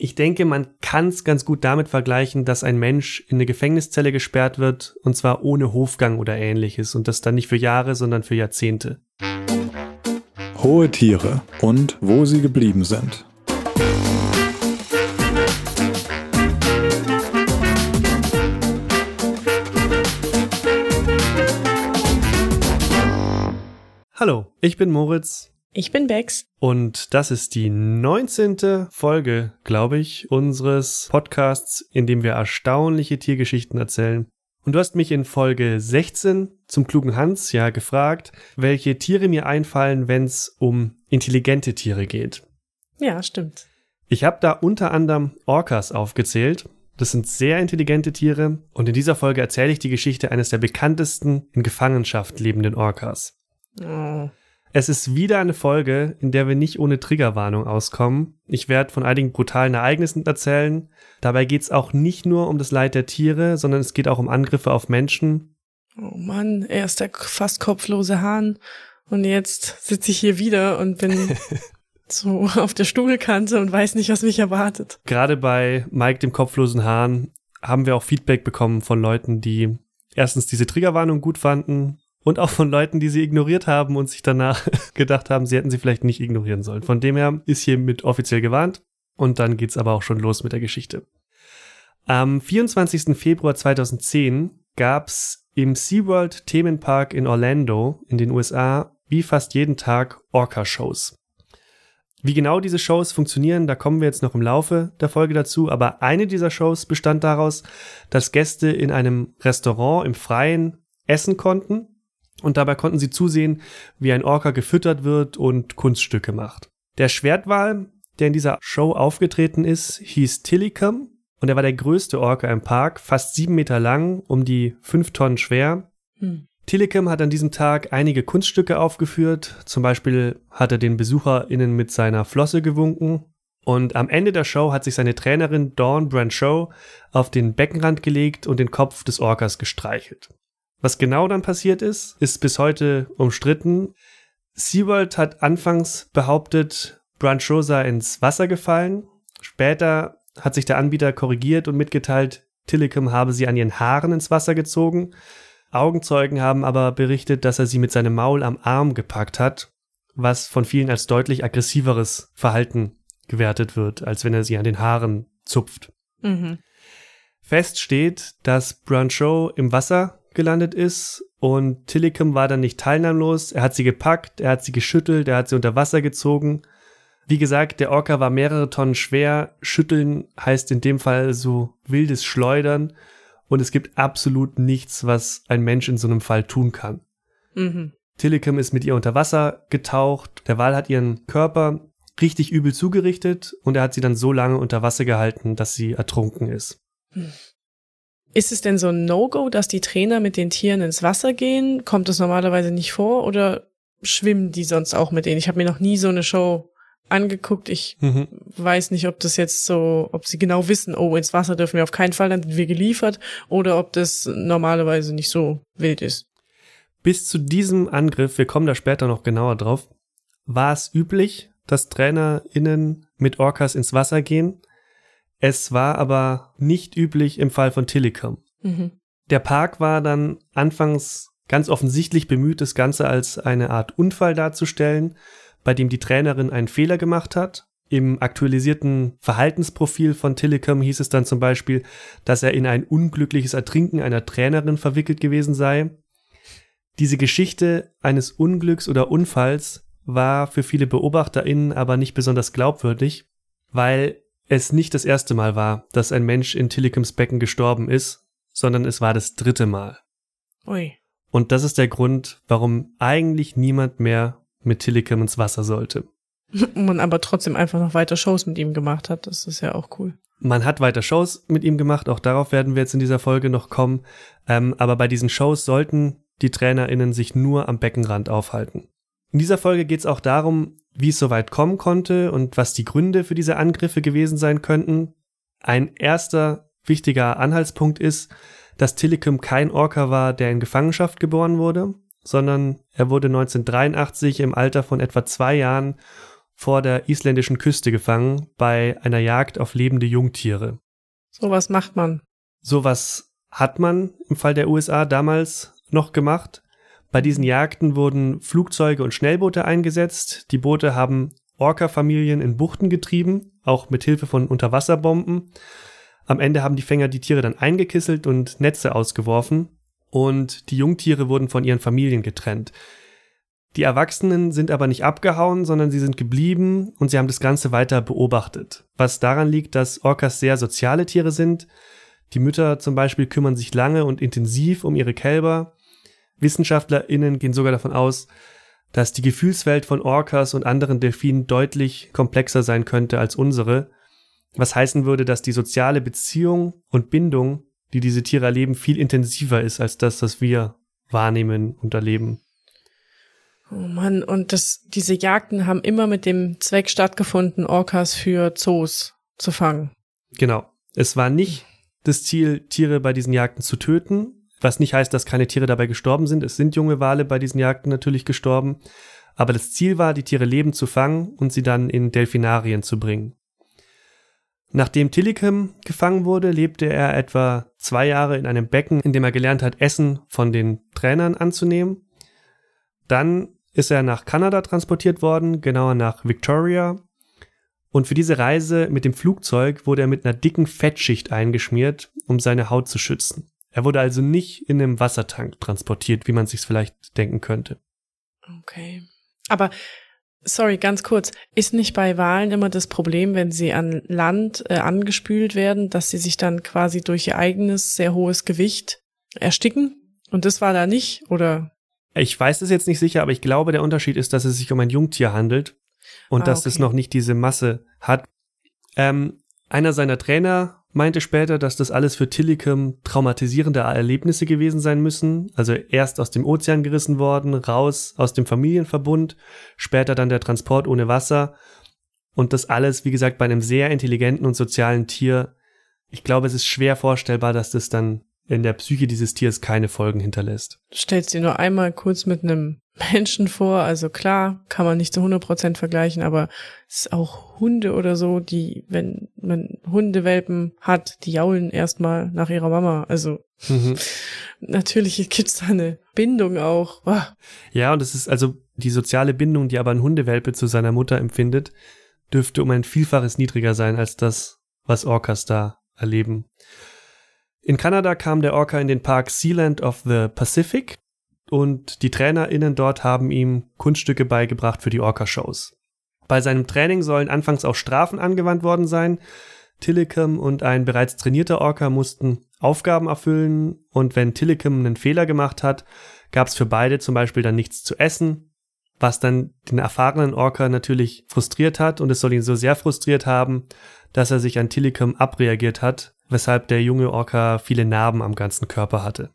Ich denke, man kann es ganz gut damit vergleichen, dass ein Mensch in eine Gefängniszelle gesperrt wird, und zwar ohne Hofgang oder ähnliches, und das dann nicht für Jahre, sondern für Jahrzehnte. Hohe Tiere und wo sie geblieben sind. Hallo, ich bin Moritz. Ich bin Bex. Und das ist die 19. Folge, glaube ich, unseres Podcasts, in dem wir erstaunliche Tiergeschichten erzählen. Und du hast mich in Folge 16 zum klugen Hans ja gefragt, welche Tiere mir einfallen, wenn es um intelligente Tiere geht. Ja, stimmt. Ich habe da unter anderem Orcas aufgezählt. Das sind sehr intelligente Tiere und in dieser Folge erzähle ich die Geschichte eines der bekanntesten in Gefangenschaft lebenden Orcas. Oh. Es ist wieder eine Folge, in der wir nicht ohne Triggerwarnung auskommen. Ich werde von einigen brutalen Ereignissen erzählen. Dabei geht es auch nicht nur um das Leid der Tiere, sondern es geht auch um Angriffe auf Menschen. Oh Mann, er ist der fast kopflose Hahn und jetzt sitze ich hier wieder und bin so auf der Stuhlkante und weiß nicht, was mich erwartet. Gerade bei Mike, dem kopflosen Hahn, haben wir auch Feedback bekommen von Leuten, die erstens diese Triggerwarnung gut fanden und auch von Leuten, die sie ignoriert haben und sich danach gedacht haben, sie hätten sie vielleicht nicht ignorieren sollen. Von dem her ist hiermit offiziell gewarnt und dann geht's aber auch schon los mit der Geschichte. Am 24. Februar 2010 gab's im SeaWorld Themenpark in Orlando in den USA wie fast jeden Tag Orca-Shows. Wie genau diese Shows funktionieren, da kommen wir jetzt noch im Laufe der Folge dazu, aber eine dieser Shows bestand daraus, dass Gäste in einem Restaurant im Freien essen konnten und dabei konnten sie zusehen, wie ein Orca gefüttert wird und Kunststücke macht. Der Schwertwal, der in dieser Show aufgetreten ist, hieß Tillicum und er war der größte Orca im Park, fast sieben Meter lang, um die fünf Tonnen schwer. Hm. Tillicum hat an diesem Tag einige Kunststücke aufgeführt. Zum Beispiel hat er den BesucherInnen mit seiner Flosse gewunken. Und am Ende der Show hat sich seine Trainerin Dawn Branchow auf den Beckenrand gelegt und den Kopf des Orcas gestreichelt. Was genau dann passiert ist, ist bis heute umstritten. SeaWorld hat anfangs behauptet, Branchow sei ins Wasser gefallen. Später hat sich der Anbieter korrigiert und mitgeteilt, Tillicum habe sie an ihren Haaren ins Wasser gezogen. Augenzeugen haben aber berichtet, dass er sie mit seinem Maul am Arm gepackt hat, was von vielen als deutlich aggressiveres Verhalten gewertet wird, als wenn er sie an den Haaren zupft. Mhm. Fest steht, dass Branchow im Wasser gelandet ist und Tillicum war dann nicht teilnahmlos. Er hat sie gepackt, er hat sie geschüttelt, er hat sie unter Wasser gezogen. Wie gesagt, der Orca war mehrere Tonnen schwer. Schütteln heißt in dem Fall so wildes Schleudern. Und es gibt absolut nichts, was ein Mensch in so einem Fall tun kann. Mhm. Tillicum ist mit ihr unter Wasser getaucht. Der Wal hat ihren Körper richtig übel zugerichtet und er hat sie dann so lange unter Wasser gehalten, dass sie ertrunken ist. Ist es denn so ein No-Go, dass die Trainer mit den Tieren ins Wasser gehen? Kommt das normalerweise nicht vor oder schwimmen die sonst auch mit denen? Ich habe mir noch nie so eine Show angeguckt. Ich Mhm. weiß nicht, ob das jetzt so, ob sie genau wissen, oh, ins Wasser dürfen wir auf keinen Fall, dann sind wir geliefert, oder ob das normalerweise nicht so wild ist. Bis zu diesem Angriff, wir kommen da später noch genauer drauf, war es üblich, dass TrainerInnen mit Orcas ins Wasser gehen. Es war aber nicht üblich im Fall von Tillicum. Mhm. Der Park war dann anfangs ganz offensichtlich bemüht, das Ganze als eine Art Unfall darzustellen, bei dem die Trainerin einen Fehler gemacht hat. Im aktualisierten Verhaltensprofil von Tillicum hieß es dann zum Beispiel, dass er in ein unglückliches Ertrinken einer Trainerin verwickelt gewesen sei. Diese Geschichte eines Unglücks oder Unfalls war für viele BeobachterInnen aber nicht besonders glaubwürdig, weil es nicht das erste Mal war, dass ein Mensch in Tillicums Becken gestorben ist, sondern es war das dritte Mal. Ui. Und das ist der Grund, warum eigentlich niemand mehr mit Tillicum ins Wasser sollte. Man aber trotzdem einfach noch weiter Shows mit ihm gemacht hat. Das ist ja auch cool. Man hat weiter Shows mit ihm gemacht, auch darauf werden wir jetzt in dieser Folge noch kommen. Ähm, aber bei diesen Shows sollten die TrainerInnen sich nur am Beckenrand aufhalten. In dieser Folge geht es auch darum, wie es so weit kommen konnte und was die Gründe für diese Angriffe gewesen sein könnten. Ein erster wichtiger Anhaltspunkt ist, dass Tillicum kein Orca war, der in Gefangenschaft geboren wurde, sondern er wurde 1983 im Alter von etwa zwei Jahren vor der isländischen Küste gefangen bei einer Jagd auf lebende Jungtiere. Sowas macht man. Sowas hat man im Fall der USA damals noch gemacht. Bei diesen Jagden wurden Flugzeuge und Schnellboote eingesetzt. Die Boote haben Orca-Familien in Buchten getrieben, auch mit Hilfe von Unterwasserbomben. Am Ende haben die Fänger die Tiere dann eingekisselt und Netze ausgeworfen und die Jungtiere wurden von ihren Familien getrennt. Die Erwachsenen sind aber nicht abgehauen, sondern sie sind geblieben und sie haben das Ganze weiter beobachtet. Was daran liegt, dass Orcas sehr soziale Tiere sind. Die Mütter zum Beispiel kümmern sich lange und intensiv um ihre Kälber. WissenschaftlerInnen gehen sogar davon aus, dass die Gefühlswelt von Orcas und anderen Delfinen deutlich komplexer sein könnte als unsere, was heißen würde, dass die soziale Beziehung und Bindung, die diese Tiere erleben, viel intensiver ist als das, was wir wahrnehmen und erleben. Oh Mann, und das, diese Jagden haben immer mit dem Zweck stattgefunden, Orcas für Zoos zu fangen. Genau. Es war nicht das Ziel, Tiere bei diesen Jagden zu töten, was nicht heißt, dass keine Tiere dabei gestorben sind. Es sind junge Wale bei diesen Jagden natürlich gestorben. Aber das Ziel war, die Tiere lebend zu fangen und sie dann in Delfinarien zu bringen. Nachdem Tillicum gefangen wurde, lebte er etwa zwei Jahre in einem Becken, in dem er gelernt hat, Essen von den Trainern anzunehmen. Dann ist er nach Kanada transportiert worden, genauer nach Victoria. Und für diese Reise mit dem Flugzeug wurde er mit einer dicken Fettschicht eingeschmiert, um seine Haut zu schützen. Er wurde also nicht in einem Wassertank transportiert, wie man sich vielleicht denken könnte. Okay. Aber Sorry, ganz kurz. Ist nicht bei Wahlen immer das Problem, wenn sie an Land äh, angespült werden, dass sie sich dann quasi durch ihr eigenes sehr hohes Gewicht ersticken? Und das war da nicht, oder? Ich weiß es jetzt nicht sicher, aber ich glaube, der Unterschied ist, dass es sich um ein Jungtier handelt und ah, dass okay. es noch nicht diese Masse hat. Ähm, einer seiner Trainer meinte später, dass das alles für Tillicum traumatisierende Erlebnisse gewesen sein müssen. Also erst aus dem Ozean gerissen worden, raus aus dem Familienverbund, später dann der Transport ohne Wasser. Und das alles, wie gesagt, bei einem sehr intelligenten und sozialen Tier. Ich glaube, es ist schwer vorstellbar, dass das dann in der Psyche dieses Tiers keine Folgen hinterlässt. Du stellst dir nur einmal kurz mit einem Menschen vor, also klar, kann man nicht zu 100% vergleichen, aber es ist auch Hunde oder so, die, wenn man Hundewelpen hat, die jaulen erstmal nach ihrer Mama, also mhm. natürlich gibt's da eine Bindung auch. Oh. Ja, und es ist also die soziale Bindung, die aber ein Hundewelpe zu seiner Mutter empfindet, dürfte um ein Vielfaches niedriger sein als das, was Orcas da erleben. In Kanada kam der Orca in den Park Sealand of the Pacific und die TrainerInnen dort haben ihm Kunststücke beigebracht für die Orca-Shows. Bei seinem Training sollen anfangs auch Strafen angewandt worden sein. Tillicum und ein bereits trainierter Orca mussten Aufgaben erfüllen und wenn Tillicum einen Fehler gemacht hat, gab es für beide zum Beispiel dann nichts zu essen, was dann den erfahrenen Orca natürlich frustriert hat und es soll ihn so sehr frustriert haben, dass er sich an Tillicum abreagiert hat weshalb der junge Orca viele Narben am ganzen Körper hatte.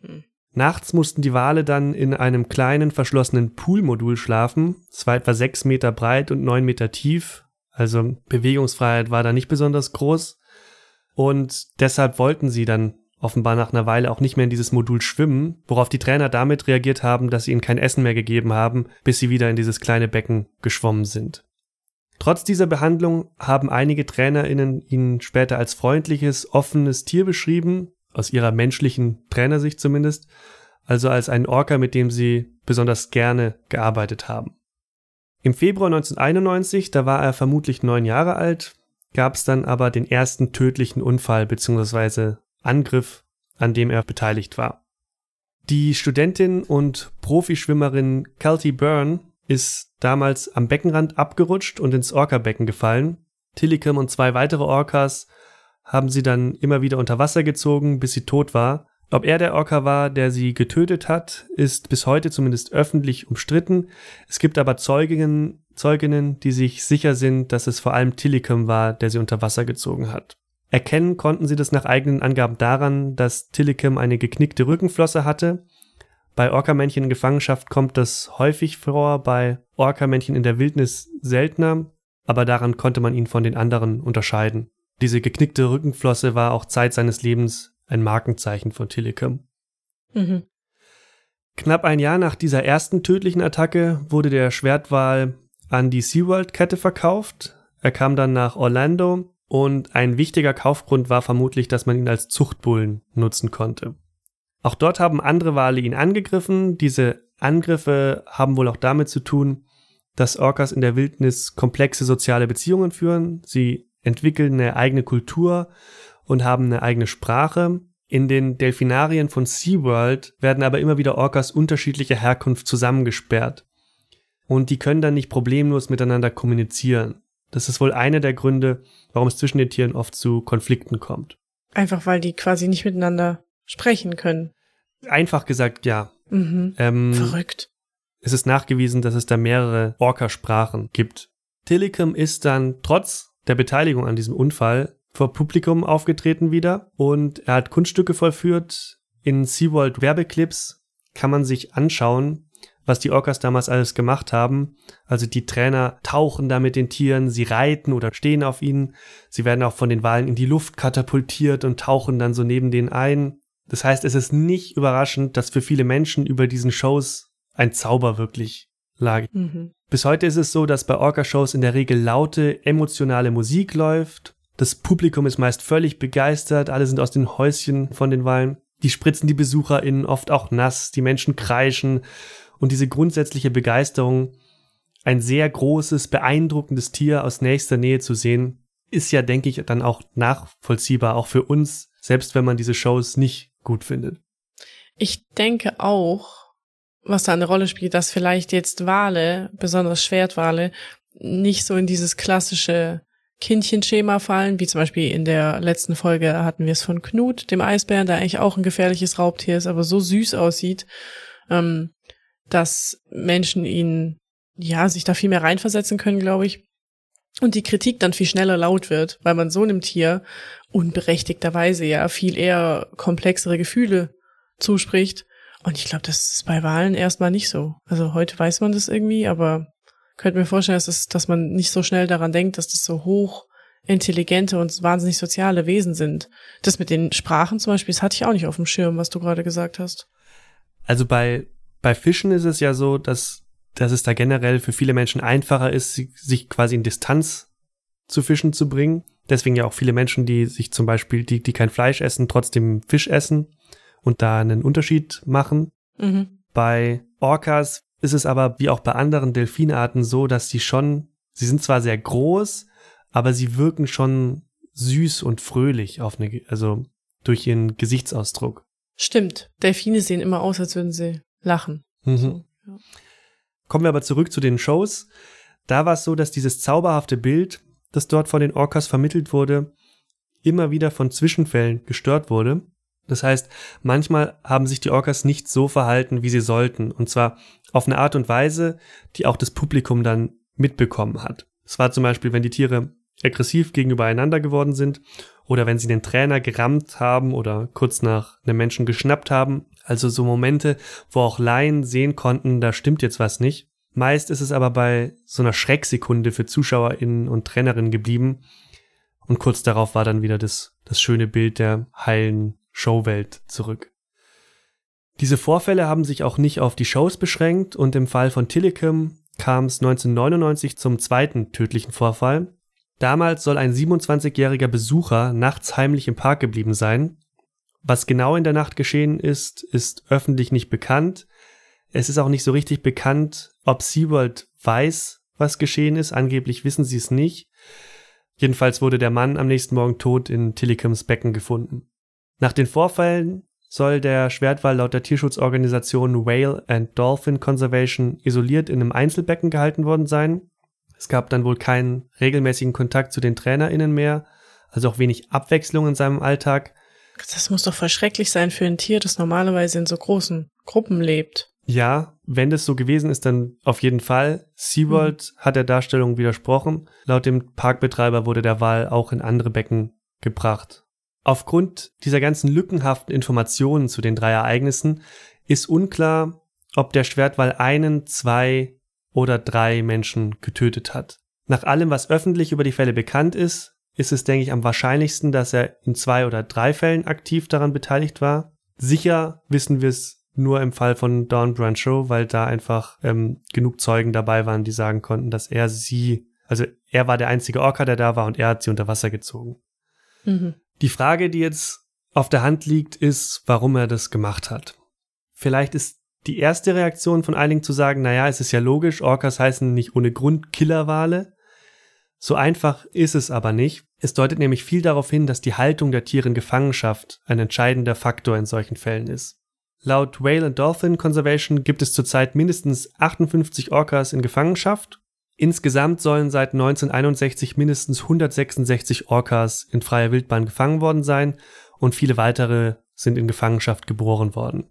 Mhm. Nachts mussten die Wale dann in einem kleinen verschlossenen Poolmodul schlafen. Es war etwa sechs Meter breit und neun Meter tief. Also Bewegungsfreiheit war da nicht besonders groß. Und deshalb wollten sie dann offenbar nach einer Weile auch nicht mehr in dieses Modul schwimmen, worauf die Trainer damit reagiert haben, dass sie ihnen kein Essen mehr gegeben haben, bis sie wieder in dieses kleine Becken geschwommen sind. Trotz dieser Behandlung haben einige TrainerInnen ihn später als freundliches, offenes Tier beschrieben, aus ihrer menschlichen Trainersicht zumindest, also als einen Orca, mit dem sie besonders gerne gearbeitet haben. Im Februar 1991, da war er vermutlich neun Jahre alt, gab es dann aber den ersten tödlichen Unfall bzw. Angriff, an dem er beteiligt war. Die Studentin und Profischwimmerin Kelty Byrne ist damals am Beckenrand abgerutscht und ins Orca-Becken gefallen. Tillicum und zwei weitere Orcas haben sie dann immer wieder unter Wasser gezogen, bis sie tot war. Ob er der Orca war, der sie getötet hat, ist bis heute zumindest öffentlich umstritten. Es gibt aber Zeuginnen, Zeuginnen, die sich sicher sind, dass es vor allem Tillicum war, der sie unter Wasser gezogen hat. Erkennen konnten sie das nach eigenen Angaben daran, dass Tillicum eine geknickte Rückenflosse hatte bei Orkamännchen in Gefangenschaft kommt das häufig vor, bei Orkamännchen in der Wildnis seltener, aber daran konnte man ihn von den anderen unterscheiden. Diese geknickte Rückenflosse war auch Zeit seines Lebens ein Markenzeichen von Tillicum. Mhm. Knapp ein Jahr nach dieser ersten tödlichen Attacke wurde der Schwertwal an die SeaWorld-Kette verkauft. Er kam dann nach Orlando und ein wichtiger Kaufgrund war vermutlich, dass man ihn als Zuchtbullen nutzen konnte. Auch dort haben andere Wale ihn angegriffen. Diese Angriffe haben wohl auch damit zu tun, dass Orcas in der Wildnis komplexe soziale Beziehungen führen. Sie entwickeln eine eigene Kultur und haben eine eigene Sprache. In den Delfinarien von SeaWorld werden aber immer wieder Orcas unterschiedlicher Herkunft zusammengesperrt. Und die können dann nicht problemlos miteinander kommunizieren. Das ist wohl einer der Gründe, warum es zwischen den Tieren oft zu Konflikten kommt. Einfach weil die quasi nicht miteinander sprechen können. Einfach gesagt, ja. Mhm. Ähm, Verrückt. Es ist nachgewiesen, dass es da mehrere Orca-Sprachen gibt. Tillicum ist dann trotz der Beteiligung an diesem Unfall vor Publikum aufgetreten wieder und er hat Kunststücke vollführt. In SeaWorld Werbeclips kann man sich anschauen, was die Orcas damals alles gemacht haben. Also die Trainer tauchen da mit den Tieren, sie reiten oder stehen auf ihnen. Sie werden auch von den Walen in die Luft katapultiert und tauchen dann so neben denen ein. Das heißt, es ist nicht überraschend, dass für viele Menschen über diesen Shows ein Zauber wirklich lag. Mhm. Bis heute ist es so, dass bei Orca-Shows in der Regel laute, emotionale Musik läuft. Das Publikum ist meist völlig begeistert, alle sind aus den Häuschen von den Walen. Die spritzen die BesucherInnen oft auch nass, die Menschen kreischen und diese grundsätzliche Begeisterung, ein sehr großes, beeindruckendes Tier aus nächster Nähe zu sehen, ist ja, denke ich, dann auch nachvollziehbar, auch für uns, selbst wenn man diese Shows nicht gut findet. Ich denke auch, was da eine Rolle spielt, dass vielleicht jetzt Wale, besonders Schwertwale, nicht so in dieses klassische Kindchenschema fallen, wie zum Beispiel in der letzten Folge hatten wir es von Knut, dem Eisbären, der eigentlich auch ein gefährliches Raubtier ist, aber so süß aussieht, ähm, dass Menschen ihn, ja, sich da viel mehr reinversetzen können, glaube ich. Und die Kritik dann viel schneller laut wird, weil man so einem Tier unberechtigterweise ja viel eher komplexere Gefühle zuspricht. Und ich glaube, das ist bei Wahlen erstmal nicht so. Also heute weiß man das irgendwie, aber könnte mir vorstellen, dass, das, dass man nicht so schnell daran denkt, dass das so hoch intelligente und wahnsinnig soziale Wesen sind. Das mit den Sprachen zum Beispiel, das hatte ich auch nicht auf dem Schirm, was du gerade gesagt hast. Also bei, bei Fischen ist es ja so, dass, dass es da generell für viele Menschen einfacher ist, sich quasi in Distanz zu Fischen zu bringen. Deswegen ja auch viele Menschen, die sich zum Beispiel, die, die kein Fleisch essen, trotzdem Fisch essen und da einen Unterschied machen. Mhm. Bei Orcas ist es aber wie auch bei anderen Delfinarten so, dass sie schon, sie sind zwar sehr groß, aber sie wirken schon süß und fröhlich auf eine, also durch ihren Gesichtsausdruck. Stimmt. Delfine sehen immer aus, als würden sie lachen. Mhm. So, ja. Kommen wir aber zurück zu den Shows. Da war es so, dass dieses zauberhafte Bild, das dort von den Orcas vermittelt wurde, immer wieder von Zwischenfällen gestört wurde. Das heißt, manchmal haben sich die Orcas nicht so verhalten, wie sie sollten. Und zwar auf eine Art und Weise, die auch das Publikum dann mitbekommen hat. Es war zum Beispiel, wenn die Tiere aggressiv gegenüber einander geworden sind oder wenn sie den Trainer gerammt haben oder kurz nach einem Menschen geschnappt haben. Also so Momente, wo auch Laien sehen konnten, da stimmt jetzt was nicht. Meist ist es aber bei so einer Schrecksekunde für ZuschauerInnen und Trainerinnen geblieben. Und kurz darauf war dann wieder das, das schöne Bild der heilen Showwelt zurück. Diese Vorfälle haben sich auch nicht auf die Shows beschränkt und im Fall von Tillicum kam es 1999 zum zweiten tödlichen Vorfall. Damals soll ein 27-jähriger Besucher nachts heimlich im Park geblieben sein. Was genau in der Nacht geschehen ist, ist öffentlich nicht bekannt. Es ist auch nicht so richtig bekannt, ob SeaWorld weiß, was geschehen ist. Angeblich wissen sie es nicht. Jedenfalls wurde der Mann am nächsten Morgen tot in Tillicums Becken gefunden. Nach den Vorfällen soll der Schwertwal laut der Tierschutzorganisation Whale and Dolphin Conservation isoliert in einem Einzelbecken gehalten worden sein. Es gab dann wohl keinen regelmäßigen Kontakt zu den TrainerInnen mehr, also auch wenig Abwechslung in seinem Alltag. Das muss doch voll schrecklich sein für ein Tier, das normalerweise in so großen Gruppen lebt. Ja, wenn das so gewesen ist, dann auf jeden Fall. SeaWorld hat der Darstellung widersprochen. Laut dem Parkbetreiber wurde der Wal auch in andere Becken gebracht. Aufgrund dieser ganzen lückenhaften Informationen zu den drei Ereignissen ist unklar, ob der Schwertwal einen, zwei oder drei Menschen getötet hat. Nach allem, was öffentlich über die Fälle bekannt ist, ist es, denke ich, am wahrscheinlichsten, dass er in zwei oder drei Fällen aktiv daran beteiligt war. Sicher wissen wir es nur im Fall von Dawn Brancho, weil da einfach ähm, genug Zeugen dabei waren, die sagen konnten, dass er sie, also er war der einzige Orca, der da war und er hat sie unter Wasser gezogen. Mhm. Die Frage, die jetzt auf der Hand liegt, ist, warum er das gemacht hat. Vielleicht ist die erste Reaktion von einigen zu sagen, naja, es ist ja logisch, Orcas heißen nicht ohne Grund Killerwale. So einfach ist es aber nicht. Es deutet nämlich viel darauf hin, dass die Haltung der Tiere in Gefangenschaft ein entscheidender Faktor in solchen Fällen ist. Laut Whale and Dolphin Conservation gibt es zurzeit mindestens 58 Orcas in Gefangenschaft. Insgesamt sollen seit 1961 mindestens 166 Orcas in freier Wildbahn gefangen worden sein und viele weitere sind in Gefangenschaft geboren worden.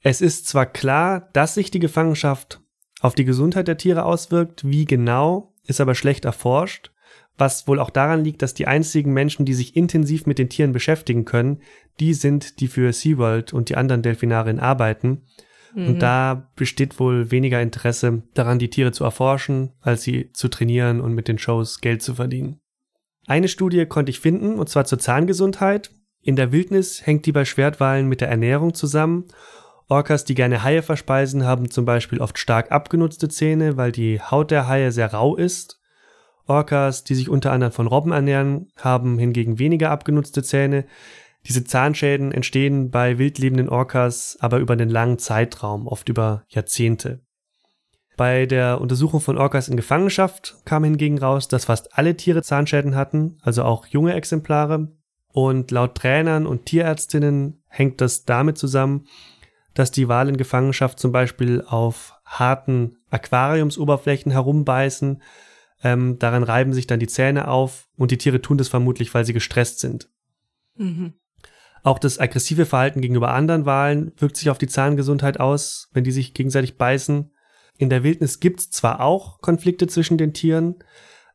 Es ist zwar klar, dass sich die Gefangenschaft auf die Gesundheit der Tiere auswirkt, wie genau, ist aber schlecht erforscht, was wohl auch daran liegt, dass die einzigen Menschen, die sich intensiv mit den Tieren beschäftigen können, die sind, die für SeaWorld und die anderen Delfinarien arbeiten. Mhm. Und da besteht wohl weniger Interesse daran, die Tiere zu erforschen, als sie zu trainieren und mit den Shows Geld zu verdienen. Eine Studie konnte ich finden, und zwar zur Zahngesundheit. In der Wildnis hängt die bei Schwertwalen mit der Ernährung zusammen. Orcas, die gerne Haie verspeisen, haben zum Beispiel oft stark abgenutzte Zähne, weil die Haut der Haie sehr rau ist. Orcas, die sich unter anderem von Robben ernähren, haben hingegen weniger abgenutzte Zähne. Diese Zahnschäden entstehen bei wildlebenden Orcas aber über einen langen Zeitraum, oft über Jahrzehnte. Bei der Untersuchung von Orcas in Gefangenschaft kam hingegen raus, dass fast alle Tiere Zahnschäden hatten, also auch junge Exemplare. Und laut Trainern und Tierärztinnen hängt das damit zusammen, dass die Wale in Gefangenschaft zum Beispiel auf harten Aquariumsoberflächen herumbeißen. Ähm, daran reiben sich dann die Zähne auf und die Tiere tun das vermutlich, weil sie gestresst sind. Mhm. Auch das aggressive Verhalten gegenüber anderen Walen wirkt sich auf die Zahngesundheit aus, wenn die sich gegenseitig beißen. In der Wildnis gibt's zwar auch Konflikte zwischen den Tieren,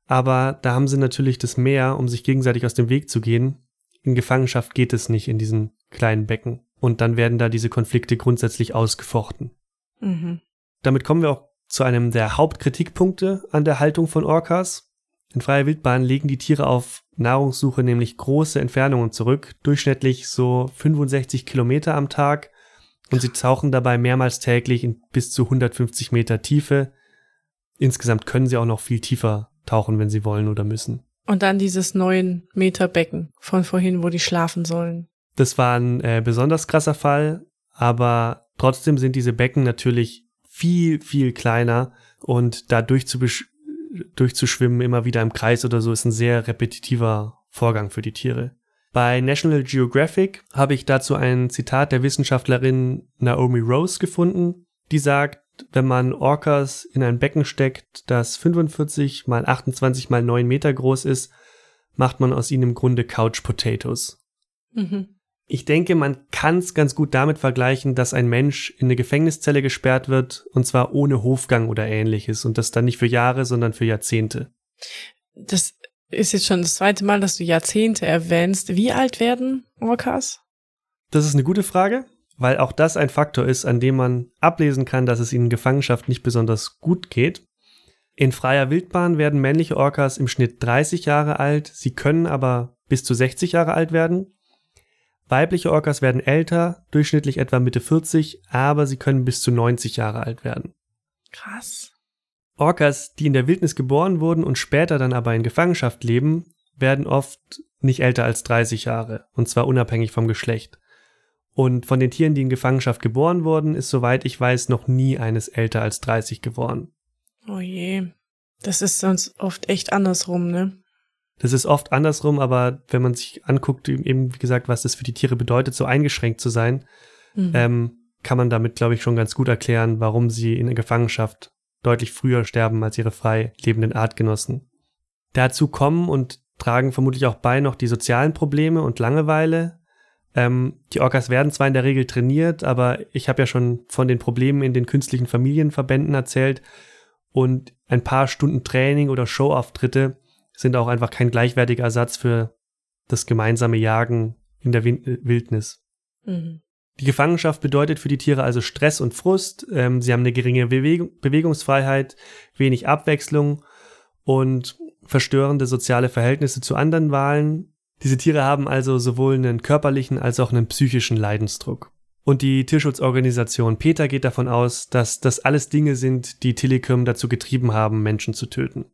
aber da haben sie natürlich das Meer, um sich gegenseitig aus dem Weg zu gehen. In Gefangenschaft geht es nicht in diesen kleinen Becken. Und dann werden da diese Konflikte grundsätzlich ausgefochten. Mhm. Damit kommen wir auch zu einem der Hauptkritikpunkte an der Haltung von Orcas. In freier Wildbahn legen die Tiere auf Nahrungssuche nämlich große Entfernungen zurück, durchschnittlich so 65 Kilometer am Tag und sie tauchen dabei mehrmals täglich in bis zu 150 Meter Tiefe. Insgesamt können sie auch noch viel tiefer tauchen, wenn sie wollen oder müssen. Und dann dieses neun Meter Becken von vorhin, wo die schlafen sollen. Das war ein äh, besonders krasser Fall, aber trotzdem sind diese Becken natürlich viel, viel kleiner und da durchzuschwimmen immer wieder im Kreis oder so ist ein sehr repetitiver Vorgang für die Tiere. Bei National Geographic habe ich dazu ein Zitat der Wissenschaftlerin Naomi Rose gefunden, die sagt, wenn man Orcas in ein Becken steckt, das 45 mal 28 mal 9 Meter groß ist, macht man aus ihnen im Grunde Couch Potatoes. Mhm. Ich denke, man kann es ganz gut damit vergleichen, dass ein Mensch in eine Gefängniszelle gesperrt wird, und zwar ohne Hofgang oder ähnliches, und das dann nicht für Jahre, sondern für Jahrzehnte. Das ist jetzt schon das zweite Mal, dass du Jahrzehnte erwähnst. Wie alt werden Orcas? Das ist eine gute Frage, weil auch das ein Faktor ist, an dem man ablesen kann, dass es ihnen in Gefangenschaft nicht besonders gut geht. In freier Wildbahn werden männliche Orcas im Schnitt 30 Jahre alt, sie können aber bis zu 60 Jahre alt werden. Weibliche Orcas werden älter, durchschnittlich etwa Mitte 40, aber sie können bis zu 90 Jahre alt werden. Krass. Orcas, die in der Wildnis geboren wurden und später dann aber in Gefangenschaft leben, werden oft nicht älter als 30 Jahre, und zwar unabhängig vom Geschlecht. Und von den Tieren, die in Gefangenschaft geboren wurden, ist soweit ich weiß noch nie eines älter als 30 geworden. Oh je. Das ist sonst oft echt andersrum, ne? Das ist oft andersrum, aber wenn man sich anguckt, eben wie gesagt, was das für die Tiere bedeutet, so eingeschränkt zu sein, mhm. ähm, kann man damit, glaube ich, schon ganz gut erklären, warum sie in der Gefangenschaft deutlich früher sterben als ihre frei lebenden Artgenossen. Dazu kommen und tragen vermutlich auch bei noch die sozialen Probleme und Langeweile. Ähm, die Orcas werden zwar in der Regel trainiert, aber ich habe ja schon von den Problemen in den künstlichen Familienverbänden erzählt und ein paar Stunden Training oder Showauftritte sind auch einfach kein gleichwertiger Ersatz für das gemeinsame Jagen in der Wildnis. Mhm. Die Gefangenschaft bedeutet für die Tiere also Stress und Frust. Ähm, sie haben eine geringe Bewegung, Bewegungsfreiheit, wenig Abwechslung und verstörende soziale Verhältnisse zu anderen Walen. Diese Tiere haben also sowohl einen körperlichen als auch einen psychischen Leidensdruck. Und die Tierschutzorganisation PETA geht davon aus, dass das alles Dinge sind, die Tillicum dazu getrieben haben, Menschen zu töten.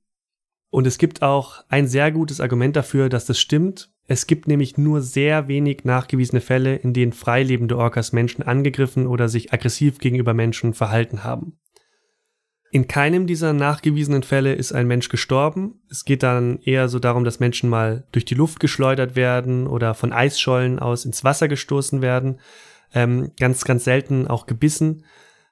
Und es gibt auch ein sehr gutes Argument dafür, dass das stimmt. Es gibt nämlich nur sehr wenig nachgewiesene Fälle, in denen freilebende Orcas Menschen angegriffen oder sich aggressiv gegenüber Menschen verhalten haben. In keinem dieser nachgewiesenen Fälle ist ein Mensch gestorben. Es geht dann eher so darum, dass Menschen mal durch die Luft geschleudert werden oder von Eisschollen aus ins Wasser gestoßen werden. Ähm, ganz, ganz selten auch gebissen.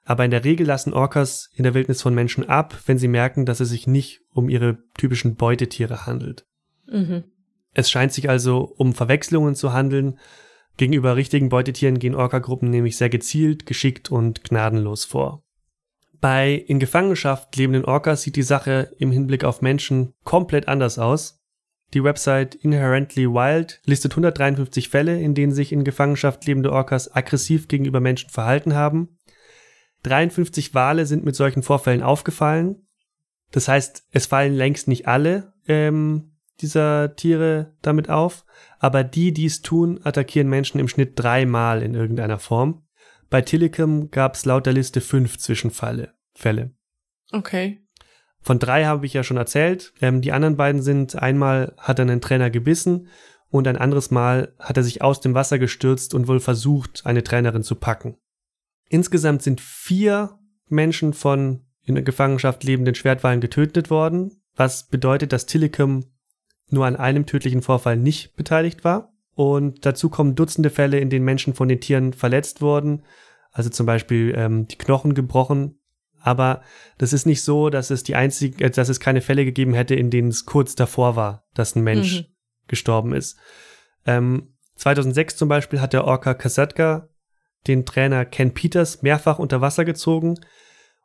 Aber in der Regel lassen Orcas in der Wildnis von Menschen ab, wenn sie merken, dass es sich nicht um ihre typischen Beutetiere handelt. Mhm. Es scheint sich also um Verwechslungen zu handeln. Gegenüber richtigen Beutetieren gehen Orca-Gruppen nämlich sehr gezielt, geschickt und gnadenlos vor. Bei in Gefangenschaft lebenden Orcas sieht die Sache im Hinblick auf Menschen komplett anders aus. Die Website Inherently Wild listet 153 Fälle, in denen sich in Gefangenschaft lebende Orcas aggressiv gegenüber Menschen verhalten haben. 53 Wale sind mit solchen Vorfällen aufgefallen. Das heißt, es fallen längst nicht alle ähm, dieser Tiere damit auf, aber die, die es tun, attackieren Menschen im Schnitt dreimal in irgendeiner Form. Bei Tillicum gab es laut der Liste fünf Zwischenfälle. Fälle. Okay. Von drei habe ich ja schon erzählt. Ähm, die anderen beiden sind, einmal hat er einen Trainer gebissen und ein anderes Mal hat er sich aus dem Wasser gestürzt und wohl versucht, eine Trainerin zu packen. Insgesamt sind vier Menschen von in der Gefangenschaft lebenden Schwertwalen getötet worden, was bedeutet, dass Tillicum nur an einem tödlichen Vorfall nicht beteiligt war. Und dazu kommen Dutzende Fälle, in denen Menschen von den Tieren verletzt wurden, also zum Beispiel ähm, die Knochen gebrochen. Aber das ist nicht so, dass es die einzige, äh, dass es keine Fälle gegeben hätte, in denen es kurz davor war, dass ein Mensch mhm. gestorben ist. Ähm, 2006 zum Beispiel hat der Orca Kasatka den Trainer Ken Peters mehrfach unter Wasser gezogen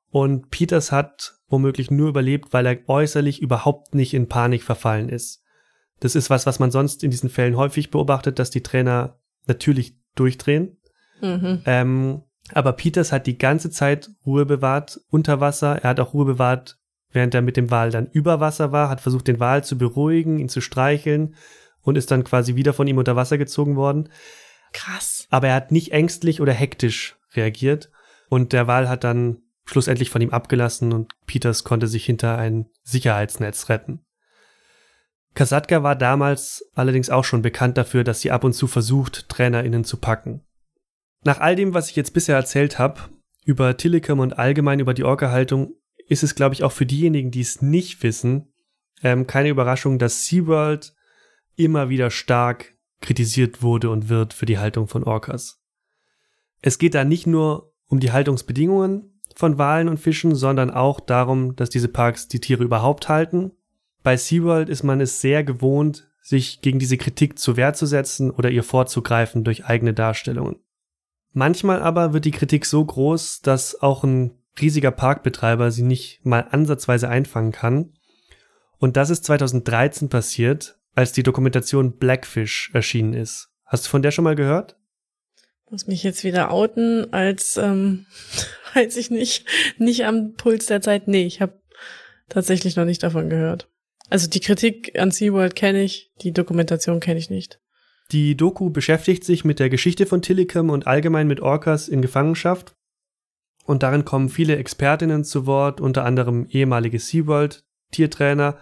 und Peters hat womöglich nur überlebt, weil er äußerlich überhaupt nicht in Panik verfallen ist. Das ist was, was man sonst in diesen Fällen häufig beobachtet, dass die Trainer natürlich durchdrehen. Mhm. Ähm, aber Peters hat die ganze Zeit Ruhe bewahrt unter Wasser. Er hat auch Ruhe bewahrt, während er mit dem Wal dann über Wasser war, hat versucht, den Wal zu beruhigen, ihn zu streicheln und ist dann quasi wieder von ihm unter Wasser gezogen worden. Krass. Aber er hat nicht ängstlich oder hektisch reagiert und der Wal hat dann schlussendlich von ihm abgelassen und Peters konnte sich hinter ein Sicherheitsnetz retten. Kasatka war damals allerdings auch schon bekannt dafür, dass sie ab und zu versucht, TrainerInnen zu packen. Nach all dem, was ich jetzt bisher erzählt habe, über Tillicum und allgemein über die Orca-Haltung, ist es, glaube ich, auch für diejenigen, die es nicht wissen, ähm, keine Überraschung, dass SeaWorld immer wieder stark kritisiert wurde und wird für die Haltung von Orcas. Es geht da nicht nur um die Haltungsbedingungen von Walen und Fischen, sondern auch darum, dass diese Parks die Tiere überhaupt halten bei SeaWorld ist man es sehr gewohnt, sich gegen diese Kritik zur Wehr zu setzen oder ihr vorzugreifen durch eigene Darstellungen. Manchmal aber wird die Kritik so groß, dass auch ein riesiger Parkbetreiber sie nicht mal ansatzweise einfangen kann. Und das ist 2013 passiert, als die Dokumentation Blackfish erschienen ist. Hast du von der schon mal gehört? Muss mich jetzt wieder outen, als ähm, weiß ich nicht, nicht am Puls der Zeit. Nee, ich habe tatsächlich noch nicht davon gehört. Also die Kritik an SeaWorld kenne ich, die Dokumentation kenne ich nicht. Die Doku beschäftigt sich mit der Geschichte von Tillicum und allgemein mit Orcas in Gefangenschaft. Und darin kommen viele Expertinnen zu Wort, unter anderem ehemalige SeaWorld Tiertrainer.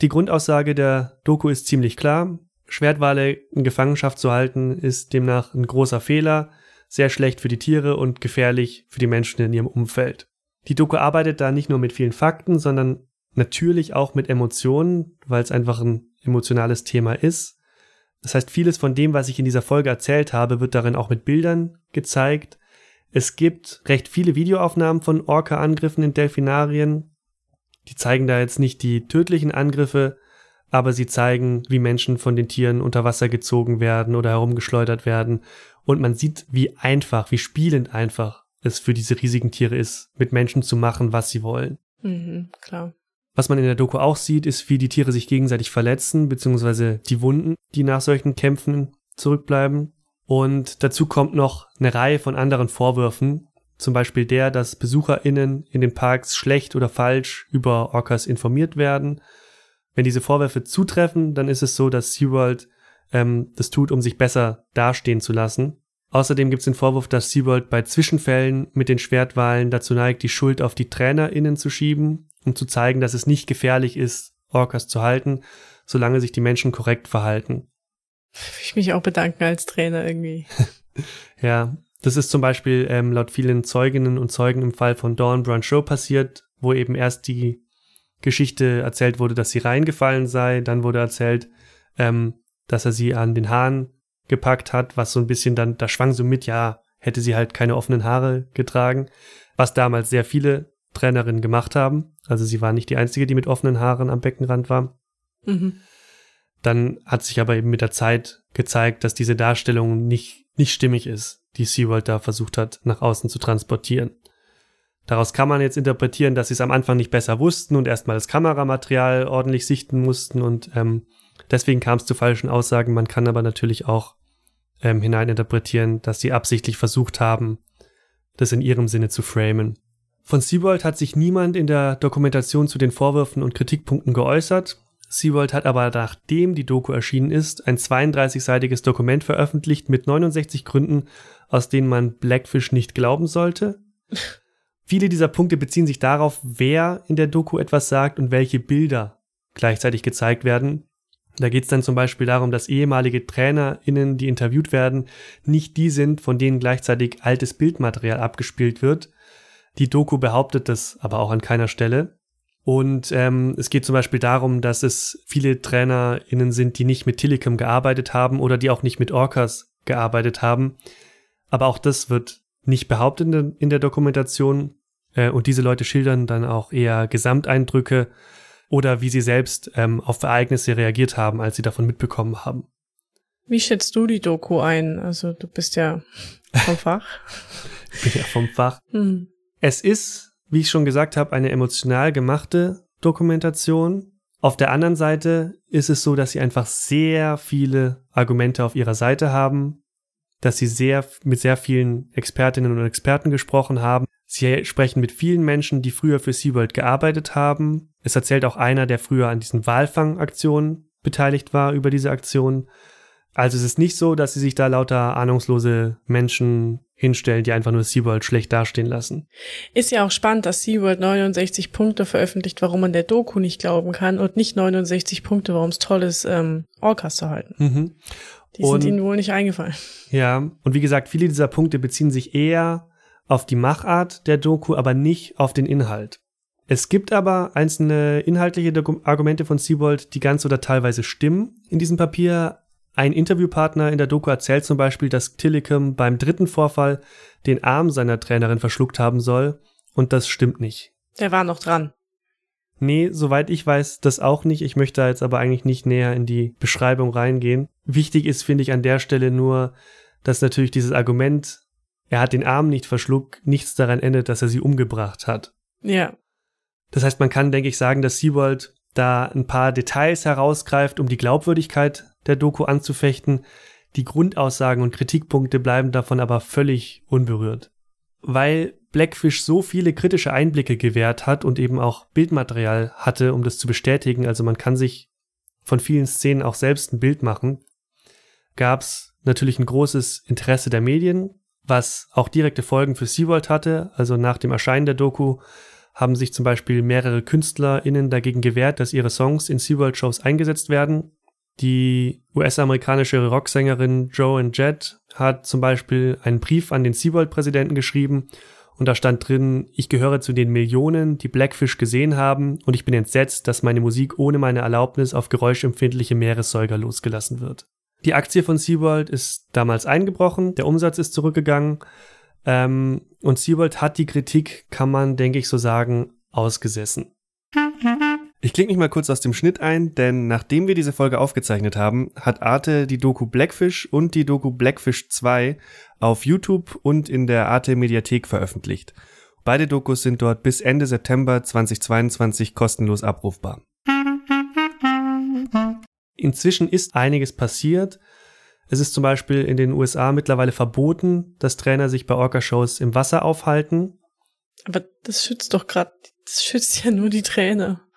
Die Grundaussage der Doku ist ziemlich klar. Schwertwale in Gefangenschaft zu halten ist demnach ein großer Fehler, sehr schlecht für die Tiere und gefährlich für die Menschen in ihrem Umfeld. Die Doku arbeitet da nicht nur mit vielen Fakten, sondern Natürlich auch mit Emotionen, weil es einfach ein emotionales Thema ist. Das heißt, vieles von dem, was ich in dieser Folge erzählt habe, wird darin auch mit Bildern gezeigt. Es gibt recht viele Videoaufnahmen von Orca-Angriffen in Delfinarien. Die zeigen da jetzt nicht die tödlichen Angriffe, aber sie zeigen, wie Menschen von den Tieren unter Wasser gezogen werden oder herumgeschleudert werden. Und man sieht, wie einfach, wie spielend einfach es für diese riesigen Tiere ist, mit Menschen zu machen, was sie wollen. Mhm, klar. Was man in der Doku auch sieht, ist, wie die Tiere sich gegenseitig verletzen, beziehungsweise die Wunden, die nach solchen Kämpfen zurückbleiben. Und dazu kommt noch eine Reihe von anderen Vorwürfen, zum Beispiel der, dass BesucherInnen in den Parks schlecht oder falsch über Orcas informiert werden. Wenn diese Vorwürfe zutreffen, dann ist es so, dass SeaWorld ähm, das tut, um sich besser dastehen zu lassen. Außerdem gibt es den Vorwurf, dass SeaWorld bei Zwischenfällen mit den Schwertwalen dazu neigt, die Schuld auf die TrainerInnen zu schieben, um zu zeigen, dass es nicht gefährlich ist, Orcas zu halten, solange sich die Menschen korrekt verhalten. Ich mich auch bedanken als Trainer irgendwie. ja, das ist zum Beispiel ähm, laut vielen Zeuginnen und Zeugen im Fall von Dawn Brown Show passiert, wo eben erst die Geschichte erzählt wurde, dass sie reingefallen sei, dann wurde erzählt, ähm, dass er sie an den Haaren gepackt hat, was so ein bisschen dann, da schwang so mit, ja, hätte sie halt keine offenen Haare getragen, was damals sehr viele Trainerinnen gemacht haben. Also sie war nicht die einzige, die mit offenen Haaren am Beckenrand war. Mhm. Dann hat sich aber eben mit der Zeit gezeigt, dass diese Darstellung nicht, nicht stimmig ist, die SeaWorld da versucht hat, nach außen zu transportieren. Daraus kann man jetzt interpretieren, dass sie es am Anfang nicht besser wussten und erstmal das Kameramaterial ordentlich sichten mussten und ähm, deswegen kam es zu falschen Aussagen. Man kann aber natürlich auch ähm, hineininterpretieren, dass sie absichtlich versucht haben, das in ihrem Sinne zu framen. Von SeaWorld hat sich niemand in der Dokumentation zu den Vorwürfen und Kritikpunkten geäußert. SeaWorld hat aber nachdem die Doku erschienen ist, ein 32-seitiges Dokument veröffentlicht mit 69 Gründen, aus denen man Blackfish nicht glauben sollte. Viele dieser Punkte beziehen sich darauf, wer in der Doku etwas sagt und welche Bilder gleichzeitig gezeigt werden. Da geht es dann zum Beispiel darum, dass ehemalige TrainerInnen, die interviewt werden, nicht die sind, von denen gleichzeitig altes Bildmaterial abgespielt wird. Die Doku behauptet das aber auch an keiner Stelle. Und ähm, es geht zum Beispiel darum, dass es viele TrainerInnen sind, die nicht mit Telecom gearbeitet haben oder die auch nicht mit Orcas gearbeitet haben. Aber auch das wird nicht behauptet in der, in der Dokumentation. Äh, und diese Leute schildern dann auch eher Gesamteindrücke oder wie sie selbst ähm, auf Ereignisse reagiert haben, als sie davon mitbekommen haben. Wie schätzt du die Doku ein? Also du bist ja vom Fach. ich bin ja vom Fach. Hm. Es ist, wie ich schon gesagt habe, eine emotional gemachte Dokumentation. Auf der anderen Seite ist es so, dass sie einfach sehr viele Argumente auf ihrer Seite haben, dass sie sehr mit sehr vielen Expertinnen und Experten gesprochen haben, Sie sprechen mit vielen Menschen, die früher für SeaWorld gearbeitet haben. Es erzählt auch einer, der früher an diesen Walfangaktionen beteiligt war, über diese Aktionen. Also es ist nicht so, dass sie sich da lauter ahnungslose Menschen hinstellen, die einfach nur SeaWorld schlecht dastehen lassen. Ist ja auch spannend, dass SeaWorld 69 Punkte veröffentlicht, warum man der Doku nicht glauben kann und nicht 69 Punkte, warum es toll ist, ähm, Orcas zu halten. Mhm. Die und, sind ihnen wohl nicht eingefallen. Ja, und wie gesagt, viele dieser Punkte beziehen sich eher auf die Machart der Doku, aber nicht auf den Inhalt. Es gibt aber einzelne inhaltliche Argumente von Siebold, die ganz oder teilweise stimmen in diesem Papier. Ein Interviewpartner in der Doku erzählt zum Beispiel, dass Tillicum beim dritten Vorfall den Arm seiner Trainerin verschluckt haben soll, und das stimmt nicht. Der war noch dran. Nee, soweit ich weiß, das auch nicht. Ich möchte da jetzt aber eigentlich nicht näher in die Beschreibung reingehen. Wichtig ist, finde ich, an der Stelle nur, dass natürlich dieses Argument er hat den Arm nicht verschluckt, nichts daran ändert, dass er sie umgebracht hat. Ja. Das heißt, man kann, denke ich, sagen, dass Seaworld da ein paar Details herausgreift, um die Glaubwürdigkeit der Doku anzufechten. Die Grundaussagen und Kritikpunkte bleiben davon aber völlig unberührt. Weil Blackfish so viele kritische Einblicke gewährt hat und eben auch Bildmaterial hatte, um das zu bestätigen, also man kann sich von vielen Szenen auch selbst ein Bild machen, gab es natürlich ein großes Interesse der Medien was auch direkte Folgen für SeaWorld hatte. Also nach dem Erscheinen der Doku haben sich zum Beispiel mehrere KünstlerInnen dagegen gewehrt, dass ihre Songs in SeaWorld-Shows eingesetzt werden. Die US-amerikanische Rocksängerin Joan Jett hat zum Beispiel einen Brief an den SeaWorld-Präsidenten geschrieben und da stand drin, ich gehöre zu den Millionen, die Blackfish gesehen haben und ich bin entsetzt, dass meine Musik ohne meine Erlaubnis auf geräuschempfindliche Meeressäuger losgelassen wird. Die Aktie von SeaWorld ist damals eingebrochen, der Umsatz ist zurückgegangen ähm, und SeaWorld hat die Kritik, kann man, denke ich, so sagen, ausgesessen. Ich klinge mich mal kurz aus dem Schnitt ein, denn nachdem wir diese Folge aufgezeichnet haben, hat Arte die Doku Blackfish und die Doku Blackfish 2 auf YouTube und in der Arte Mediathek veröffentlicht. Beide Dokus sind dort bis Ende September 2022 kostenlos abrufbar. Inzwischen ist einiges passiert. Es ist zum Beispiel in den USA mittlerweile verboten, dass Trainer sich bei Orca-Shows im Wasser aufhalten. Aber das schützt doch gerade, das schützt ja nur die Trainer.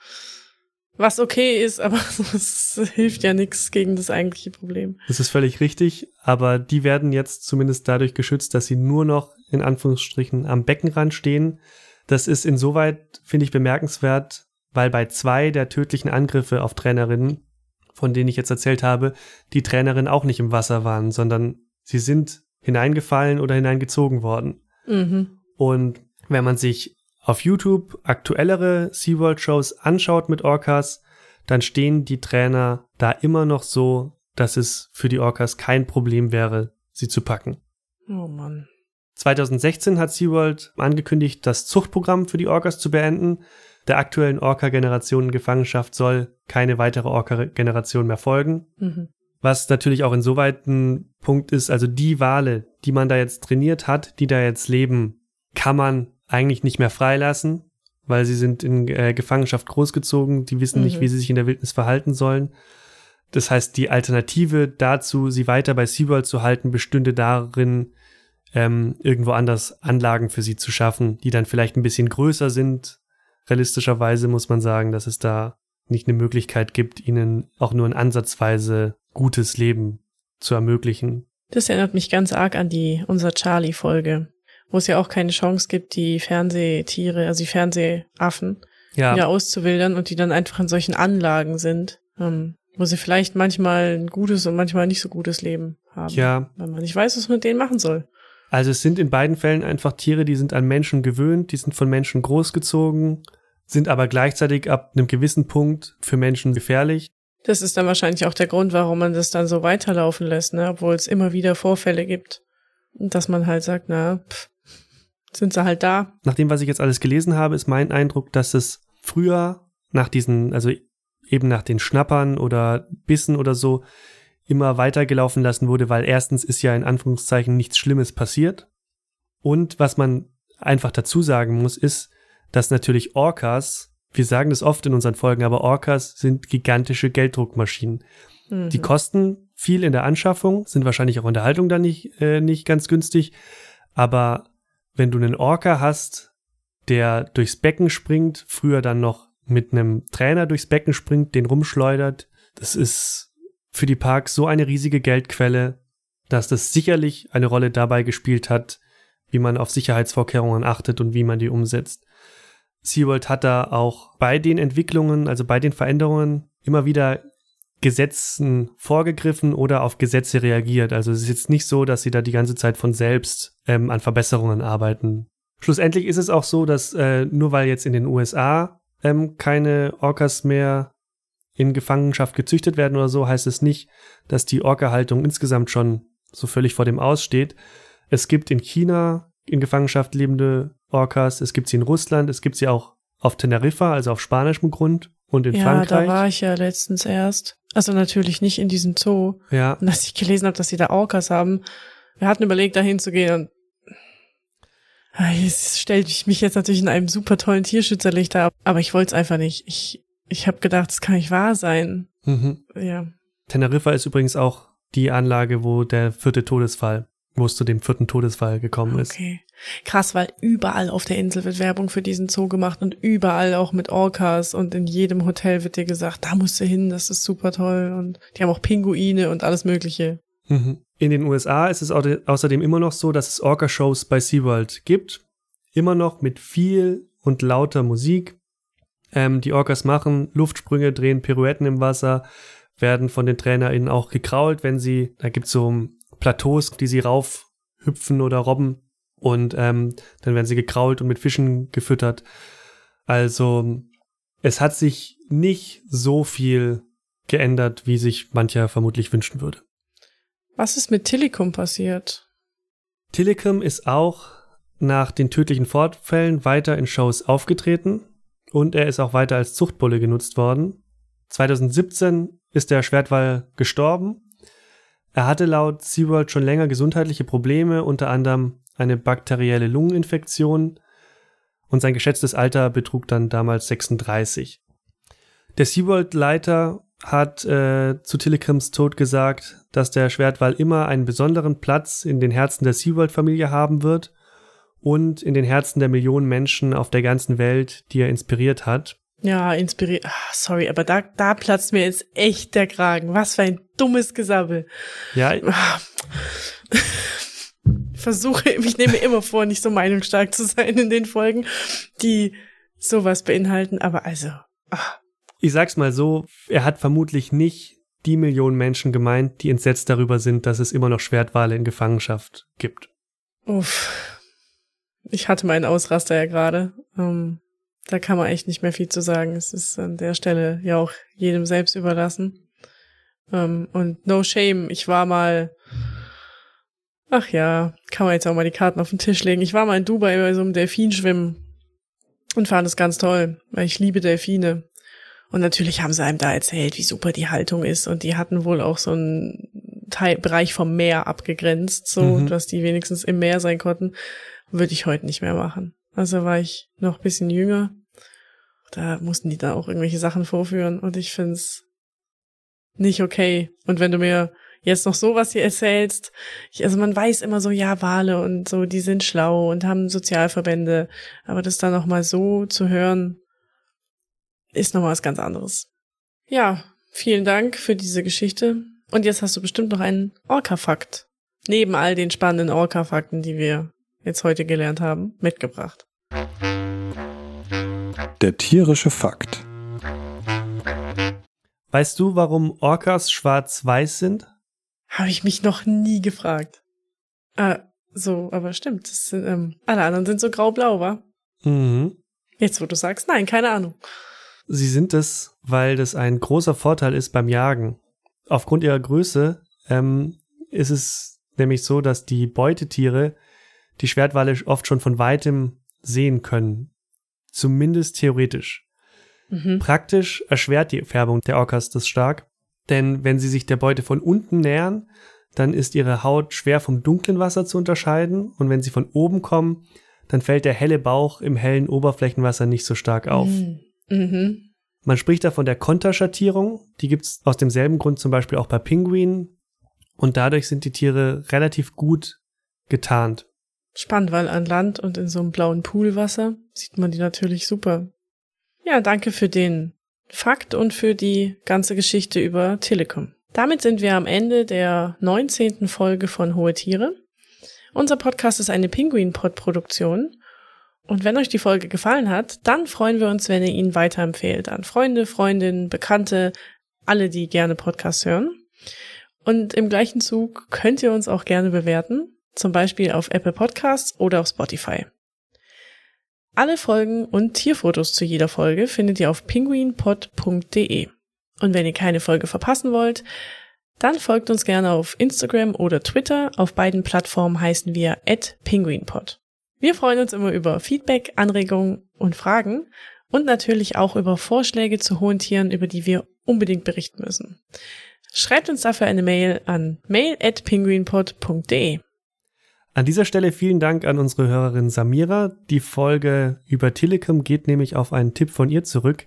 Was okay ist, aber es hilft ja nichts gegen das eigentliche Problem. Das ist völlig richtig, aber die werden jetzt zumindest dadurch geschützt, dass sie nur noch in Anführungsstrichen am Beckenrand stehen. Das ist insoweit, finde ich, bemerkenswert, weil bei zwei der tödlichen Angriffe auf Trainerinnen, von denen ich jetzt erzählt habe, die Trainerinnen auch nicht im Wasser waren, sondern sie sind hineingefallen oder hineingezogen worden. Mhm. Und wenn man sich auf YouTube aktuellere SeaWorld-Shows anschaut mit Orcas, dann stehen die Trainer da immer noch so, dass es für die Orcas kein Problem wäre, sie zu packen. Oh Mann. 2016 hat SeaWorld angekündigt, das Zuchtprogramm für die Orcas zu beenden. Der aktuellen Orca-Generation in Gefangenschaft soll keine weitere Orca-Generation mehr folgen. Mhm. Was natürlich auch insoweit ein Punkt ist, also die Wale, die man da jetzt trainiert hat, die da jetzt leben, kann man eigentlich nicht mehr freilassen, weil sie sind in äh, Gefangenschaft großgezogen, die wissen mhm. nicht, wie sie sich in der Wildnis verhalten sollen. Das heißt, die Alternative dazu, sie weiter bei SeaWorld zu halten, bestünde darin, ähm, irgendwo anders Anlagen für sie zu schaffen, die dann vielleicht ein bisschen größer sind. Realistischerweise muss man sagen, dass es da nicht eine Möglichkeit gibt, ihnen auch nur in ansatzweise gutes Leben zu ermöglichen. Das erinnert mich ganz arg an die unser Charlie-Folge, wo es ja auch keine Chance gibt, die Fernsehtiere, also die Fernsehaffen, ja. wieder auszuwildern und die dann einfach in solchen Anlagen sind, ähm, wo sie vielleicht manchmal ein gutes und manchmal nicht so gutes Leben haben. Ja. Weil man nicht weiß, was man mit denen machen soll. Also es sind in beiden Fällen einfach Tiere, die sind an Menschen gewöhnt, die sind von Menschen großgezogen, sind aber gleichzeitig ab einem gewissen Punkt für Menschen gefährlich. Das ist dann wahrscheinlich auch der Grund, warum man das dann so weiterlaufen lässt, ne? obwohl es immer wieder Vorfälle gibt. Und dass man halt sagt, na, pff, sind sie halt da. Nach dem, was ich jetzt alles gelesen habe, ist mein Eindruck, dass es früher nach diesen, also eben nach den Schnappern oder Bissen oder so, immer weitergelaufen lassen wurde, weil erstens ist ja in Anführungszeichen nichts Schlimmes passiert. Und was man einfach dazu sagen muss, ist, dass natürlich Orcas, wir sagen das oft in unseren Folgen, aber Orcas sind gigantische Gelddruckmaschinen. Mhm. Die kosten viel in der Anschaffung, sind wahrscheinlich auch in der Haltung dann nicht, äh, nicht ganz günstig. Aber wenn du einen Orca hast, der durchs Becken springt, früher dann noch mit einem Trainer durchs Becken springt, den rumschleudert, das ist für die Parks so eine riesige Geldquelle, dass das sicherlich eine Rolle dabei gespielt hat, wie man auf Sicherheitsvorkehrungen achtet und wie man die umsetzt. SeaWorld hat da auch bei den Entwicklungen, also bei den Veränderungen, immer wieder Gesetzen vorgegriffen oder auf Gesetze reagiert. Also es ist jetzt nicht so, dass sie da die ganze Zeit von selbst ähm, an Verbesserungen arbeiten. Schlussendlich ist es auch so, dass äh, nur weil jetzt in den USA ähm, keine Orcas mehr in Gefangenschaft gezüchtet werden oder so, heißt es nicht, dass die Orca-Haltung insgesamt schon so völlig vor dem Aussteht. Es gibt in China in Gefangenschaft lebende Orcas, es gibt sie in Russland, es gibt sie auch auf Teneriffa, also auf spanischem Grund und in ja, Frankreich. da war ich ja letztens erst. Also natürlich nicht in diesem Zoo. Ja. Und als ich gelesen habe, dass sie da Orcas haben, wir hatten überlegt, da hinzugehen und Ah, Jetzt stellte ich mich jetzt natürlich in einem super tollen Tierschützerlicht ab, aber ich wollte es einfach nicht. Ich ich habe gedacht, das kann nicht wahr sein. Mhm. Ja. Teneriffa ist übrigens auch die Anlage, wo der vierte Todesfall, wo es zu dem vierten Todesfall gekommen ist. Okay. Krass, weil überall auf der Insel wird Werbung für diesen Zoo gemacht und überall auch mit Orcas und in jedem Hotel wird dir gesagt, da musst du hin, das ist super toll und die haben auch Pinguine und alles mögliche. Mhm. In den USA ist es au- außerdem immer noch so, dass es Orca-Shows bei SeaWorld gibt. Immer noch mit viel und lauter Musik. Ähm, die Orcas machen Luftsprünge, drehen Pirouetten im Wasser, werden von den TrainerInnen auch gekrault, wenn sie, da gibt's so Plateaus, die sie raufhüpfen oder robben und ähm, dann werden sie gekrault und mit Fischen gefüttert. Also es hat sich nicht so viel geändert, wie sich mancher vermutlich wünschen würde. Was ist mit Tillicum passiert? Tillicum ist auch nach den tödlichen Vorfällen weiter in Shows aufgetreten und er ist auch weiter als Zuchtbulle genutzt worden. 2017 ist der Schwertwal gestorben. Er hatte laut SeaWorld schon länger gesundheitliche Probleme, unter anderem eine bakterielle Lungeninfektion und sein geschätztes Alter betrug dann damals 36. Der SeaWorld-Leiter hat äh, zu Tillicums Tod gesagt, dass der Schwertwal immer einen besonderen Platz in den Herzen der SeaWorld-Familie haben wird und in den Herzen der Millionen Menschen auf der ganzen Welt, die er inspiriert hat. Ja, inspiriert. Ah, sorry, aber da, da platzt mir jetzt echt der Kragen. Was für ein dummes Gesabbel. Ja. Ich versuche, ich nehme immer vor, nicht so meinungsstark zu sein in den Folgen, die sowas beinhalten, aber also, ah, ich sag's mal so, er hat vermutlich nicht die Millionen Menschen gemeint, die entsetzt darüber sind, dass es immer noch Schwertwale in Gefangenschaft gibt. uff. Ich hatte meinen Ausraster ja gerade. Ähm, da kann man echt nicht mehr viel zu sagen. Es ist an der Stelle ja auch jedem selbst überlassen. Ähm, und no shame, ich war mal, ach ja, kann man jetzt auch mal die Karten auf den Tisch legen. Ich war mal in Dubai bei so einem Delfinschwimmen und fand es ganz toll, weil ich liebe Delfine. Und natürlich haben sie einem da erzählt, wie super die Haltung ist. Und die hatten wohl auch so einen Teil, Bereich vom Meer abgegrenzt, so, Mhm. dass die wenigstens im Meer sein konnten. Würde ich heute nicht mehr machen. Also war ich noch bisschen jünger. Da mussten die da auch irgendwelche Sachen vorführen. Und ich find's nicht okay. Und wenn du mir jetzt noch sowas hier erzählst, ich, also man weiß immer so, ja, Wale und so, die sind schlau und haben Sozialverbände. Aber das dann noch mal so zu hören, ist noch mal was ganz anderes. Ja, vielen Dank für diese Geschichte. Und jetzt hast du bestimmt noch einen Orca-Fakt. Neben all den spannenden Orca-Fakten, die wir jetzt heute gelernt haben, mitgebracht. Der tierische Fakt. Weißt du, warum Orcas schwarz-weiß sind? Habe ich mich noch nie gefragt. Ah, so, aber stimmt. Das sind, ähm, alle anderen sind so grau-blau, wa? Mhm. Jetzt, wo du sagst, nein, keine Ahnung. Sie sind es, weil das ein großer Vorteil ist beim Jagen. Aufgrund ihrer Größe ähm, ist es nämlich so, dass die Beutetiere die Schwertwale oft schon von weitem sehen können. Zumindest theoretisch. Mhm. Praktisch erschwert die Färbung der Orcas das stark, denn wenn sie sich der Beute von unten nähern, dann ist ihre Haut schwer vom dunklen Wasser zu unterscheiden und wenn sie von oben kommen, dann fällt der helle Bauch im hellen Oberflächenwasser nicht so stark auf. Mhm. Mhm. Man spricht da von der Konterschattierung. Die gibt's aus demselben Grund zum Beispiel auch bei Pinguinen. Und dadurch sind die Tiere relativ gut getarnt. Spannend, weil an Land und in so einem blauen Poolwasser sieht man die natürlich super. Ja, danke für den Fakt und für die ganze Geschichte über Telekom. Damit sind wir am Ende der 19. Folge von Hohe Tiere. Unser Podcast ist eine Pinguin-Pod-Produktion. Und wenn euch die Folge gefallen hat, dann freuen wir uns, wenn ihr ihn weiterempfehlt an Freunde, Freundinnen, Bekannte, alle, die gerne Podcasts hören. Und im gleichen Zug könnt ihr uns auch gerne bewerten, zum Beispiel auf Apple Podcasts oder auf Spotify. Alle Folgen und Tierfotos zu jeder Folge findet ihr auf penguinpod.de. Und wenn ihr keine Folge verpassen wollt, dann folgt uns gerne auf Instagram oder Twitter. Auf beiden Plattformen heißen wir @penguinpod. Wir freuen uns immer über Feedback, Anregungen und Fragen und natürlich auch über Vorschläge zu hohen Tieren, über die wir unbedingt berichten müssen. Schreibt uns dafür eine Mail an mail@penguinpod.de. An dieser Stelle vielen Dank an unsere Hörerin Samira. Die Folge über Telekom geht nämlich auf einen Tipp von ihr zurück.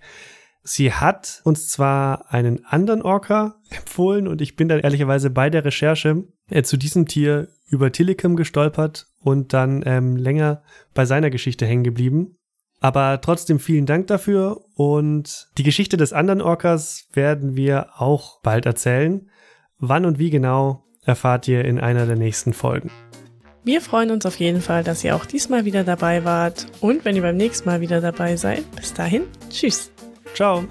Sie hat uns zwar einen anderen Orca empfohlen und ich bin dann ehrlicherweise bei der Recherche äh, zu diesem Tier über Telekom gestolpert und dann ähm, länger bei seiner Geschichte hängen geblieben. Aber trotzdem vielen Dank dafür und die Geschichte des anderen Orcas werden wir auch bald erzählen. Wann und wie genau erfahrt ihr in einer der nächsten Folgen. Wir freuen uns auf jeden Fall, dass ihr auch diesmal wieder dabei wart und wenn ihr beim nächsten Mal wieder dabei seid. Bis dahin, tschüss. Ciao.